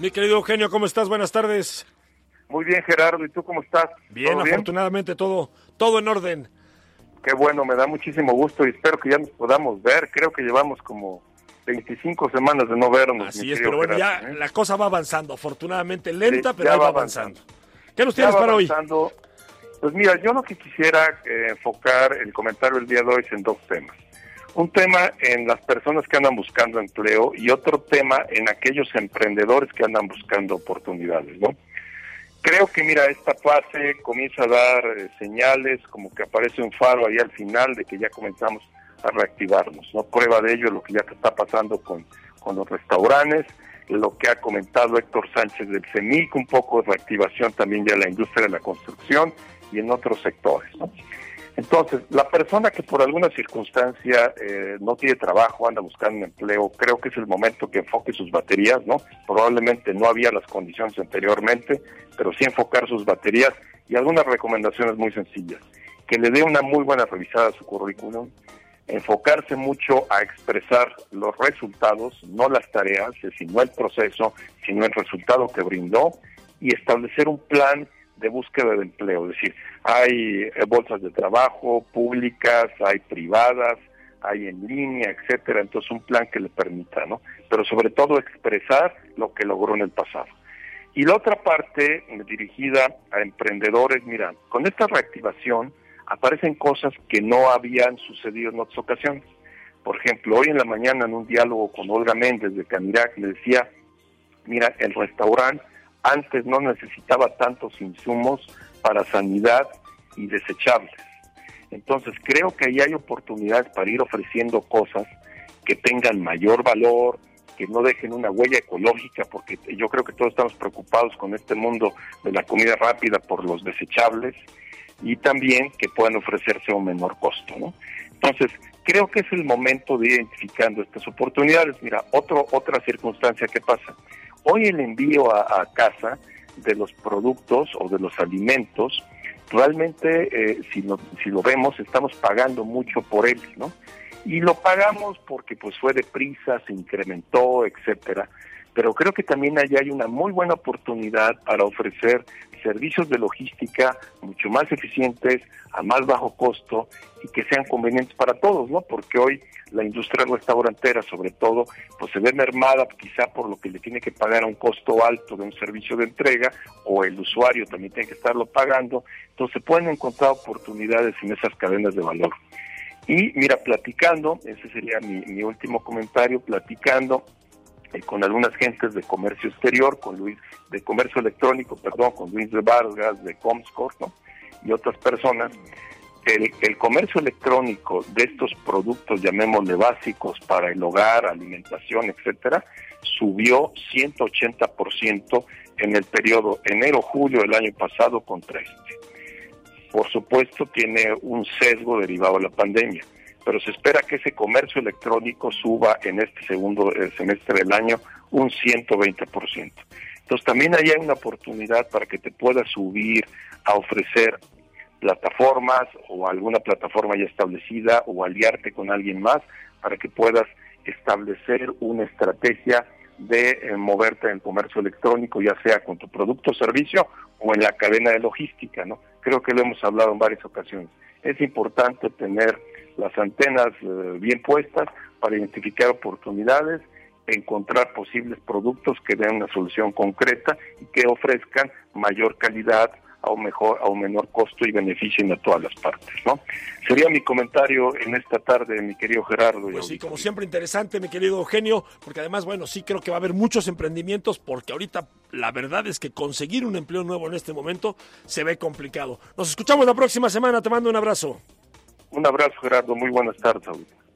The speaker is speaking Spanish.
Mi querido Eugenio, ¿cómo estás? Buenas tardes. Muy bien, Gerardo. ¿Y tú cómo estás? Bien, afortunadamente todo, todo en orden. Qué bueno, me da muchísimo gusto y espero que ya nos podamos ver. Creo que llevamos como 25 semanas de no vernos. Así es, pero bueno, ya ¿eh? la cosa va avanzando, afortunadamente lenta, pero va avanzando. ¿Qué nos tienes para hoy? Pues mira, yo lo que quisiera eh, enfocar el comentario del día de hoy es en dos temas. Un tema en las personas que andan buscando empleo y otro tema en aquellos emprendedores que andan buscando oportunidades, ¿no? Creo que, mira, esta fase comienza a dar eh, señales, como que aparece un faro ahí al final de que ya comenzamos a reactivarnos, ¿no? Prueba de ello lo que ya está pasando con, con los restaurantes, lo que ha comentado Héctor Sánchez del CEMIC, un poco de reactivación también ya en la industria de la construcción y en otros sectores, ¿no? Entonces, la persona que por alguna circunstancia eh, no tiene trabajo, anda buscando un empleo, creo que es el momento que enfoque sus baterías, ¿no? Probablemente no había las condiciones anteriormente, pero sí enfocar sus baterías y algunas recomendaciones muy sencillas. Que le dé una muy buena revisada a su currículum, enfocarse mucho a expresar los resultados, no las tareas, sino el proceso, sino el resultado que brindó y establecer un plan de búsqueda de empleo, es decir, hay eh, bolsas de trabajo públicas, hay privadas, hay en línea, etcétera, entonces un plan que le permita, ¿no? Pero sobre todo expresar lo que logró en el pasado. Y la otra parte dirigida a emprendedores, mira, con esta reactivación aparecen cosas que no habían sucedido en otras ocasiones. Por ejemplo, hoy en la mañana en un diálogo con Olga Méndez de Canirac le decía, mira, el restaurante antes no necesitaba tantos insumos para sanidad y desechables. Entonces creo que ahí hay oportunidades para ir ofreciendo cosas que tengan mayor valor, que no dejen una huella ecológica, porque yo creo que todos estamos preocupados con este mundo de la comida rápida por los desechables y también que puedan ofrecerse a un menor costo. ¿no? Entonces, creo que es el momento de ir identificando estas oportunidades. Mira, otro, otra circunstancia que pasa. Hoy el envío a, casa de los productos o de los alimentos, realmente eh, si, lo, si lo vemos estamos pagando mucho por él, ¿no? Y lo pagamos porque pues fue deprisa, se incrementó, etcétera. Pero creo que también allá hay una muy buena oportunidad para ofrecer servicios de logística mucho más eficientes, a más bajo costo y que sean convenientes para todos, ¿no? Porque hoy la industria restaurantera, sobre todo, pues se ve mermada quizá por lo que le tiene que pagar a un costo alto de un servicio de entrega o el usuario también tiene que estarlo pagando, entonces pueden encontrar oportunidades en esas cadenas de valor. Y mira, platicando, ese sería mi último comentario, platicando con algunas gentes de comercio exterior, con Luis, de comercio electrónico, perdón, con Luis de Vargas, de Comscore, ¿no? y otras personas, el, el, comercio electrónico de estos productos, llamémosle básicos para el hogar, alimentación, etcétera, subió 180% en el periodo enero-julio del año pasado contra este. Por supuesto, tiene un sesgo derivado de la pandemia pero se espera que ese comercio electrónico suba en este segundo eh, semestre del año un 120%. Entonces también ahí hay una oportunidad para que te puedas subir a ofrecer plataformas o alguna plataforma ya establecida o aliarte con alguien más para que puedas establecer una estrategia de eh, moverte en el comercio electrónico, ya sea con tu producto o servicio o en la cadena de logística, ¿no? Creo que lo hemos hablado en varias ocasiones. Es importante tener las antenas eh, bien puestas para identificar oportunidades, encontrar posibles productos que den una solución concreta y que ofrezcan mayor calidad a un mejor a un menor costo y beneficien a todas las partes, ¿no? Sería mi comentario en esta tarde, mi querido Gerardo. Pues sí, como siempre interesante, mi querido Eugenio, porque además, bueno, sí creo que va a haber muchos emprendimientos, porque ahorita la verdad es que conseguir un empleo nuevo en este momento se ve complicado. Nos escuchamos la próxima semana, te mando un abrazo. Un abrazo, Gerardo. Muy buenas tardes.